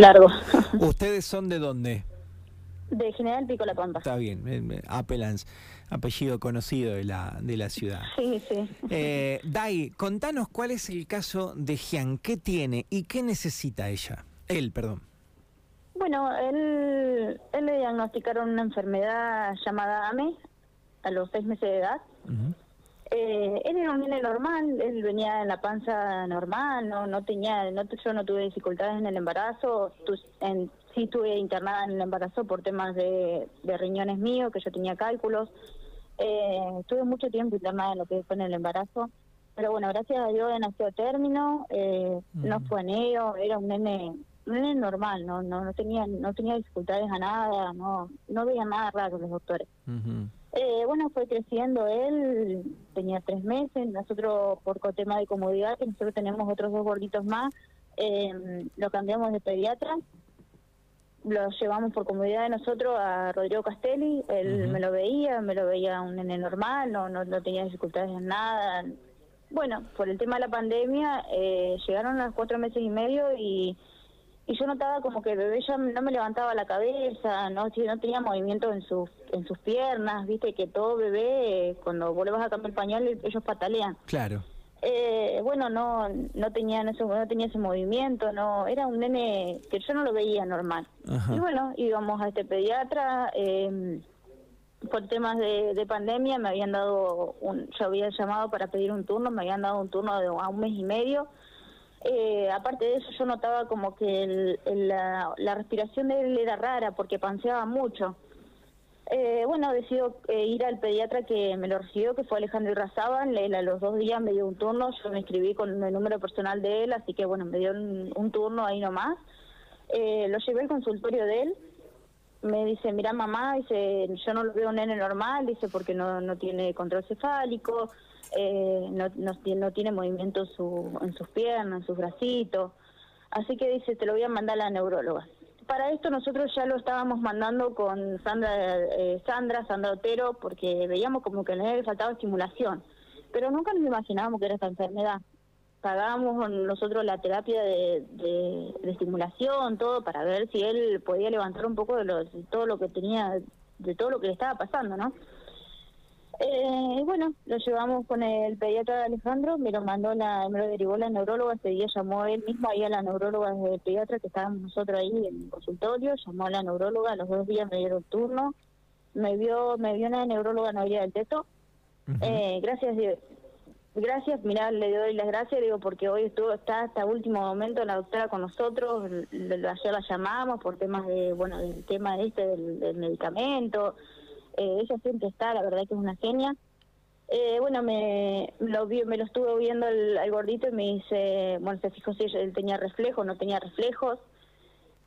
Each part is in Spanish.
largo. ¿Ustedes son de dónde? De General Pico La Pampa. Está bien, Apelans, apellido conocido de la, de la ciudad. Sí, sí. Eh, Dai, contanos cuál es el caso de Gian, qué tiene y qué necesita ella. Él, perdón. Bueno, él, él le diagnosticaron una enfermedad llamada AME a los seis meses de edad. Eh, él era un nene normal, él venía en la panza normal, no no tenía, no, yo no tuve dificultades en el embarazo, en, sí estuve internada en el embarazo por temas de, riñones míos, que yo tenía cálculos, eh, estuve mucho tiempo internada en lo que fue en el embarazo, pero bueno, gracias a Dios nació a término, eh, no fue ello, era un nene, un nene normal, no, no, no tenía, no tenía dificultades a nada, no, no veía nada raro los doctores. Eh, bueno, fue creciendo él, tenía tres meses, nosotros por tema de comodidad, que nosotros tenemos otros dos gorditos más, eh, lo cambiamos de pediatra, lo llevamos por comodidad de nosotros a Rodrigo Castelli, él me lo veía, me lo veía un nene normal, no, no, no tenía dificultades en nada. Bueno, por el tema de la pandemia, eh, llegaron los cuatro meses y medio y y yo notaba como que el bebé ya no me levantaba la cabeza, no no tenía movimiento en sus en sus piernas, viste que todo bebé cuando vos le vas a cambiar el pañal ellos patalean. Claro. Eh, bueno, no no tenía ese, no tenía ese movimiento, no era un nene que yo no lo veía normal. Y bueno, íbamos a este pediatra eh, por temas de, de, pandemia me habían dado un, yo había llamado para pedir un turno, me habían dado un turno de a un mes y medio eh, aparte de eso, yo notaba como que la, respiración de él era rara porque panseaba mucho. Eh, bueno, decido eh, ir al pediatra que me lo recibió, que fue Alejandro Irrazábal. Él a los dos días me dio un turno, yo me inscribí con el número personal de él, así que bueno, me dio un, turno ahí nomás. Eh, lo llevé al consultorio de él. Me dice, mira mamá, dice, yo no lo veo un nene normal, dice, porque no, no tiene control cefálico, eh, no, no, tiene movimiento su, en sus piernas, en sus bracitos. Así que dice, te lo voy a mandar a la neuróloga. Para esto nosotros ya lo estábamos mandando con Sandra, eh, Sandra, Sandra Otero, porque veíamos como que le faltaba estimulación. Pero nunca nos imaginábamos que era esta enfermedad. Pagábamos nosotros la terapia de, de, estimulación, todo, para ver si él podía levantar un poco de, de todo lo que tenía, de todo lo que le estaba pasando, ¿no? Eh, bueno, lo llevamos con el pediatra Alejandro, me lo mandó, la, me lo derivó la neuróloga, ese día llamó él mismo ahí a la neuróloga del pediatra que estábamos nosotros ahí en el consultorio, llamó a la neuróloga, los dos días me dieron turno, me vio, me vio una neuróloga no había del teto, eh, gracias gracias, mirá, le doy las gracias, digo, porque hoy estuvo, está hasta último momento la doctora con nosotros, ayer la llamamos por temas de, bueno, del tema este del medicamento, eh, ella siempre está, la verdad que es una genia. Eh, bueno, me lo, me lo estuve viendo el, gordito y me dice, bueno, se fijó si él tenía reflejos, no tenía reflejos.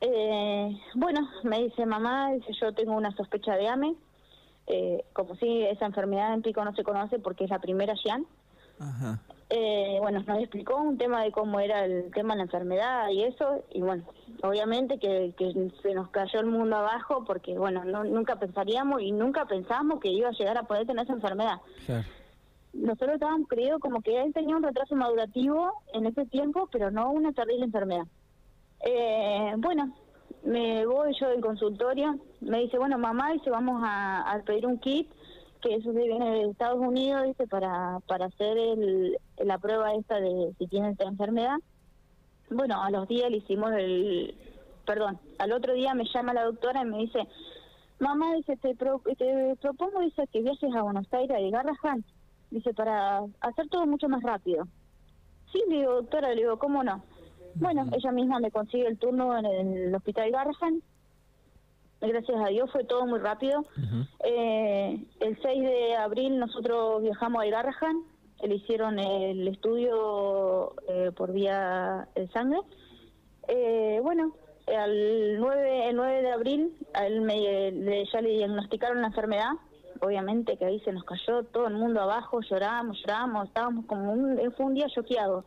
Eh, bueno, me dice mamá, dice yo tengo una sospecha de AME, eh, como si esa enfermedad en pico no se conoce porque es la primera Jan. Ajá eh, bueno, nos explicó un tema de cómo era el tema de la enfermedad y eso, y bueno, obviamente que, se nos cayó el mundo abajo porque, bueno, no, nunca pensaríamos y nunca pensamos que iba a llegar a poder tener esa enfermedad. Nosotros estábamos creídos como que él tenía un retraso madurativo en ese tiempo, pero no una terrible enfermedad. Eh, bueno, me voy yo del consultorio, me dice, bueno, mamá, dice, vamos a, a pedir un kit que eso se viene de Estados Unidos, dice, para, para hacer el, la prueba esta de si tiene esta enfermedad. Bueno, a los días le hicimos el, perdón, al otro día me llama la doctora y me dice, mamá, dice, te, te propongo, dice, que viajes a Buenos Aires y Garrahan, dice, para hacer todo mucho más rápido. Sí, le digo, doctora, le digo, ¿cómo no? Bueno, ella misma me consigue el turno en el hospital Garrahan, gracias a Dios fue todo muy rápido. eh, el 6 de abril nosotros viajamos a Igarrahan, le hicieron el estudio eh, por vía de sangre. Eh, bueno, al 9, el 9 de abril a él me, ya le diagnosticaron la enfermedad obviamente que ahí se nos cayó todo el mundo abajo, llorábamos, llorábamos, estábamos como un, fue un día choqueado.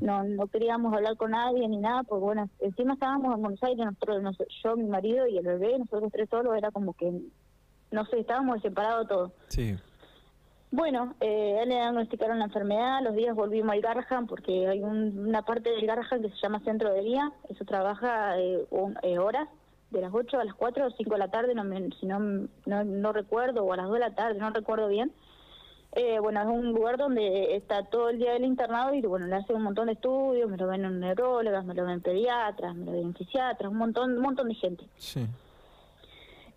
No no queríamos hablar con nadie ni nada, porque bueno, encima estábamos en Buenos Aires, nosotros, yo, mi marido y el bebé, nosotros tres solos, era como que, no sé, estábamos separados todos. Sí. Bueno, eh, le diagnosticaron la enfermedad, los días volvimos al Garrahan porque hay una parte del Garrahan que se llama centro de día, eso trabaja eh, eh, horas, de las 8 a las 4 o 5 de la tarde, no si no, no, recuerdo, o a las 2 de la tarde, no recuerdo bien. Eh, bueno, es un lugar donde está todo el día del internado y bueno, le hacen un montón de estudios, me lo ven en neurólogas, me lo ven pediatras, me lo ven fisiatras, un montón, un montón de gente. Sí.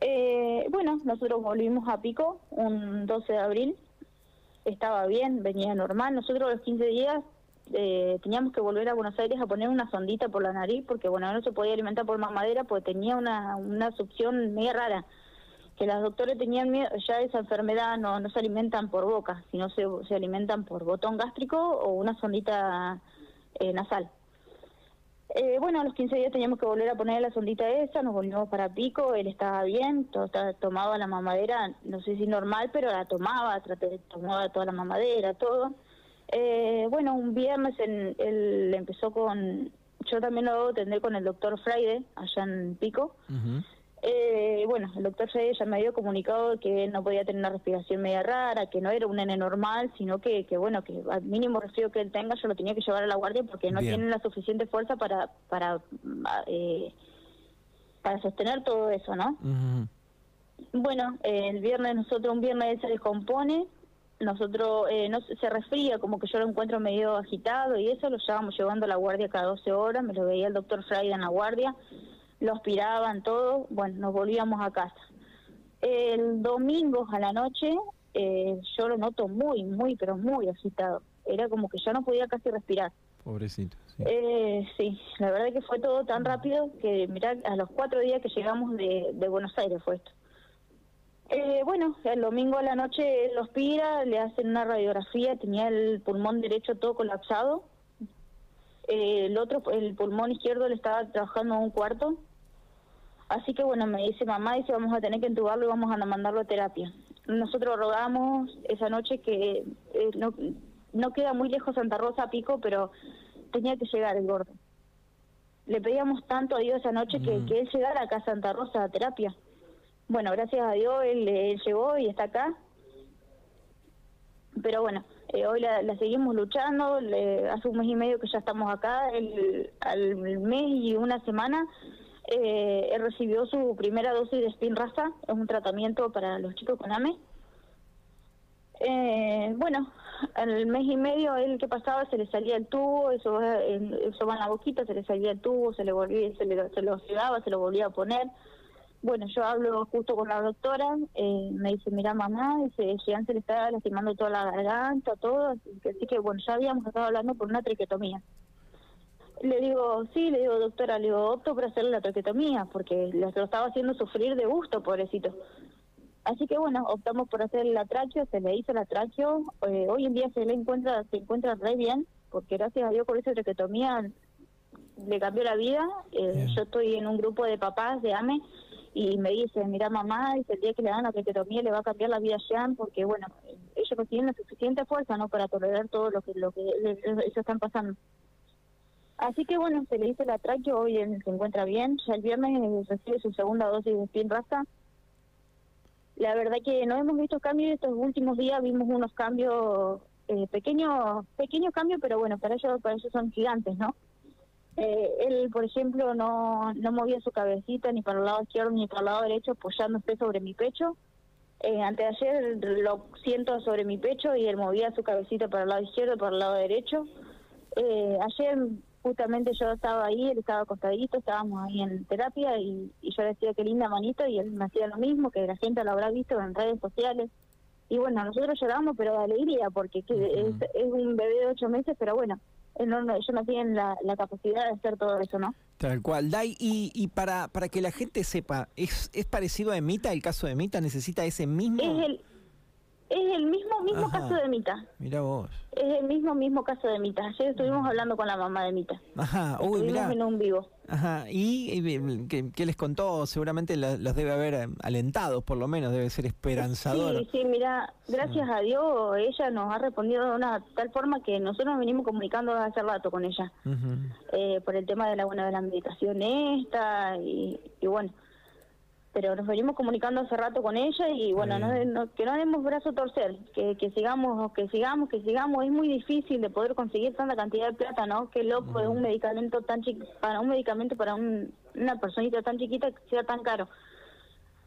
Eh, bueno, nosotros volvimos a Pico un 12 de abril, estaba bien, venía normal, nosotros los 15 días eh, teníamos que volver a Buenos Aires a poner una sondita por la nariz porque bueno, no se podía alimentar por mamadera porque tenía una, una succión media rara que las doctores tenían miedo, ya esa enfermedad no, no se alimentan por boca, sino se, se alimentan por botón gástrico o una sondita eh, nasal. Eh, bueno, a los 15 días teníamos que volver a poner la sondita esa, nos volvimos para Pico, él estaba bien, todo, tomaba la mamadera, no sé si normal, pero la tomaba, traté, tomaba toda la mamadera, todo. Eh, bueno, un viernes él empezó con, yo también lo atendí con el doctor Friday, allá en Pico. Eh, bueno, el doctor Fede ya me había comunicado que no podía tener una respiración media rara, que no era un nene normal, sino que, que bueno, que al mínimo resfrío que él tenga yo lo tenía que llevar a la guardia porque no tiene la suficiente fuerza para para eh, para sostener todo eso, ¿no? Bueno, el viernes nosotros, un viernes él se descompone, nosotros eh, no se resfría, como que yo lo encuentro medio agitado y eso lo llevamos llevando a la guardia cada 12 horas, me lo veía el doctor Friday en la guardia lo aspiraban todo, bueno, nos volvíamos a casa. El domingo a la noche eh, yo lo noto muy, muy, pero muy agitado. Era como que ya no podía casi respirar. Pobrecito. Sí, eh, sí la verdad es que fue todo tan rápido que, mirá, a los cuatro días que llegamos de, Buenos Aires fue esto. Eh, bueno, el domingo a la noche lo aspira, le hacen una radiografía, tenía el pulmón derecho todo colapsado. Eh, el otro, el pulmón izquierdo le estaba trabajando en un cuarto Así que bueno, me dice mamá, dice vamos a tener que entubarlo y vamos a mandarlo a terapia. Nosotros rogamos esa noche que eh, no, no queda muy lejos Santa Rosa Pico, pero tenía que llegar el gordo. Le pedíamos tanto a Dios esa noche que, mm. que él llegara acá a Santa Rosa a terapia. Bueno, gracias a Dios él, llegó y está acá. Pero bueno, eh, hoy la, seguimos luchando, le, hace un mes y medio que ya estamos acá, el, al mes y una semana eh, él recibió su primera dosis de Spinraza, es un tratamiento para los chicos con AME. Eh, bueno, al mes y medio él que pasaba se le salía el tubo, eso, eso va en la boquita, se le salía el tubo, se le volvía, se, le, se lo se lo volvía a poner. Bueno, yo hablo justo con la doctora, eh, me dice, mira mamá, dice, Jean se le está lastimando toda la garganta, todo, así que, así que bueno, ya habíamos estado hablando por una triquetomía. Le digo, sí, le digo, doctora, le digo, opto por hacerle la traquetomía, porque lo estaba haciendo sufrir de gusto, pobrecito. Así que bueno, optamos por hacer la tracheo, se le hizo la tracheo, eh, hoy en día se le encuentra, se encuentra re bien, porque gracias a Dios por esa traquetomía le cambió la vida. Eh, yo estoy en un grupo de papás de AME y me dice, mira mamá, dice, el día que le dan la traquetomía le va a cambiar la vida a Jean, porque bueno, ellos no tienen la suficiente fuerza no para tolerar todo lo que, lo que ellos están pasando. Así que bueno, se le hizo la tracheo, hoy se encuentra bien, ya el viernes recibe su segunda dosis de spin raza. La verdad que no hemos visto cambios estos últimos días, vimos unos cambios, eh, pequeños pequeños cambios, pero bueno, para ellos, para ellos son gigantes, ¿no? Eh, él, por ejemplo, no, no movía su cabecita ni para el lado izquierdo ni para el lado derecho, apoyándose sobre mi pecho. Eh, antes de ayer lo siento sobre mi pecho y él movía su cabecita para el lado izquierdo y para el lado derecho. Eh, ayer justamente yo estaba ahí, él estaba acostadito, estábamos ahí en terapia y, yo decía qué linda manito y él me hacía lo mismo, que la gente lo habrá visto en redes sociales. Y bueno, nosotros lloramos, pero de alegría, porque es, un bebé de ocho meses, pero bueno, no, ellos no tienen la, capacidad de hacer todo eso, ¿no? Tal cual, Dai, y, y para, para que la gente sepa, ¿es, ¿es parecido a Emita, el caso de Emita? ¿Necesita ese mismo...? Es el, es el mismo mismo caso de Mita. Mira vos. Es el mismo mismo caso de Mita. Ayer estuvimos hablando con la mamá de Mita. Ajá, uy, estuvimos en un vivo. Ajá, ¿y qué, les contó? Seguramente los debe haber eh, alentado, por lo menos, debe ser esperanzador. Sí, sí, mira, gracias a Dios ella nos ha respondido de una tal forma que nosotros nos venimos comunicando hace rato con ella. eh, por el tema de la buena de la meditación esta y, y bueno pero nos venimos comunicando hace rato con ella y bueno, no, que no demos brazo a torcer, que, que sigamos, que sigamos, que sigamos. Es muy difícil de poder conseguir tanta cantidad de plata, ¿no? Qué loco es un medicamento tan chico, para un medicamento para una personita tan chiquita que sea tan caro.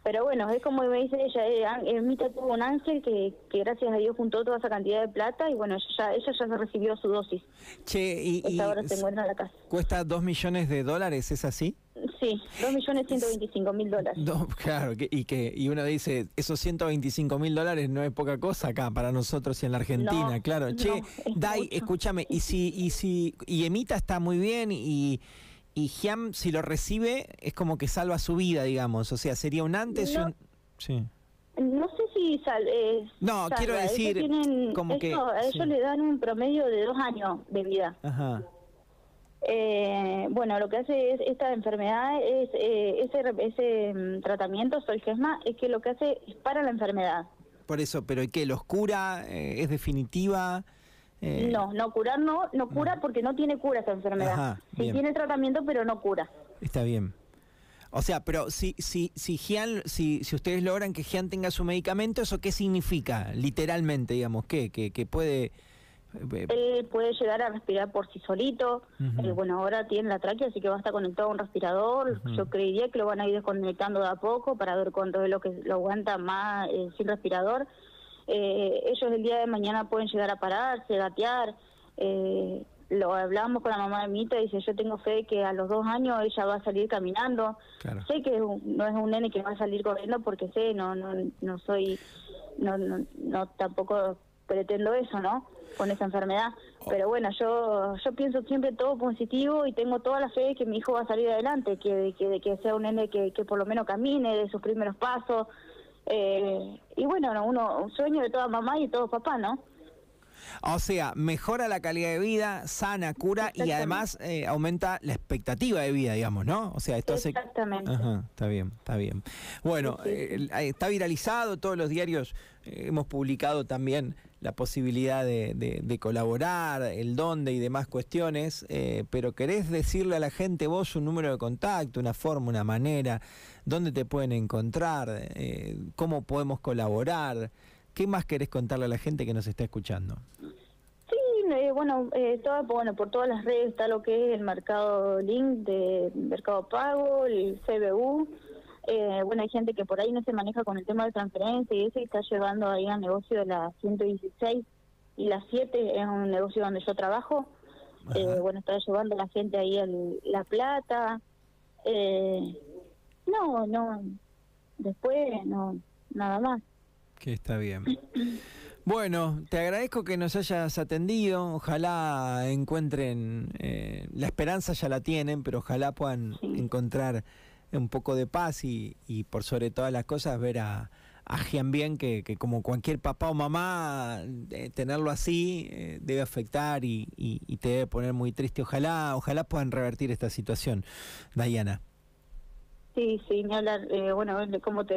Pero bueno, es como me dice ella, eh, Mita tuvo un ángel que, que gracias a Dios juntó toda esa cantidad de plata y bueno, ella, ella ya se recibió su dosis. Che, y, ahora se encuentra en la casa. ¿Cuesta dos millones de dólares, es así? Sí, dos millones ciento veinticinco mil dólares. claro, y que y uno dice, esos 125 mil dólares no es poca cosa acá para nosotros y en la Argentina, claro. che, Dai, escúchame, y si, y si, y Emita está muy bien y y Giam, si lo recibe, es como que salva su vida, digamos. O sea, sería un antes y un... Sí. No sé si sal, No, quiero decir, como que... A ellos le dan un promedio de dos años de vida. Ajá. Eh, bueno, lo que hace es esta enfermedad, es eh, ese, ese mm, tratamiento, Solgesma, es que lo que hace es para la enfermedad. Por eso, pero ¿qué? ¿Los cura? Eh, ¿Es definitiva? Eh, no, no curar no, no cura porque no tiene cura esa enfermedad. sí tiene tratamiento, pero no cura. Está bien. O sea, pero si si si Gian, si, si ustedes logran que Gian tenga su medicamento, ¿eso qué significa? Literalmente, digamos, ¿qué? Que, que puede... Eh, Él puede llegar a respirar por sí solito. Eh, bueno, ahora tiene la tráquea, así que va a estar conectado a un respirador. Yo creería que lo van a ir desconectando de a poco para ver cuánto es lo que lo aguanta más sin respirador eh, ellos el día de mañana pueden llegar a pararse, gatear. Eh, lo hablamos con la mamá de Mita y dice, yo tengo fe que a los dos años ella va a salir caminando. Sé que no es un nene que va a salir corriendo porque sé, no no no soy, no, no, no tampoco pretendo eso, ¿no? Con esa enfermedad. Oh. Pero bueno, yo yo pienso siempre todo positivo y tengo toda la fe de que mi hijo va a salir adelante, que, que, que sea un nene que, que por lo menos camine de sus primeros pasos, eh, y bueno, uno, un sueño de toda mamá y de todo papá, ¿no? O sea, mejora la calidad de vida, sana, cura y además eh, aumenta la expectativa de vida, digamos, ¿no? O sea, esto Exactamente. Ajá, está bien, está bien. Bueno, eh, está viralizado, todos los diarios hemos publicado también la posibilidad de, colaborar, el dónde y demás cuestiones, eh, pero querés decirle a la gente vos un número de contacto, una forma, una manera, dónde te pueden encontrar, eh, cómo podemos colaborar, ¿qué más querés contarle a la gente que nos está escuchando? Sí, eh, bueno, todo, bueno, por todas las redes está lo que es el mercado link de Mercado Pago, el CBU, eh, bueno, hay gente que por ahí no se maneja con el tema de transferencia y eso está llevando ahí al negocio de la 116 y la 7 es un negocio donde yo trabajo. Eh, bueno, está llevando la gente ahí el, la plata. Eh, no, no, después no, nada más. Que está bien. Bueno, te agradezco que nos hayas atendido. Ojalá encuentren, eh, la esperanza ya la tienen, pero ojalá puedan encontrar un poco de paz y, y por sobre todas las cosas ver a, a Gian Bien, que, que, como cualquier papá o mamá, eh, tenerlo así eh, debe afectar y, y, te debe poner muy triste. Ojalá, ojalá puedan revertir esta situación, Diana. Sí, sí, ni hablar. Eh, bueno, como te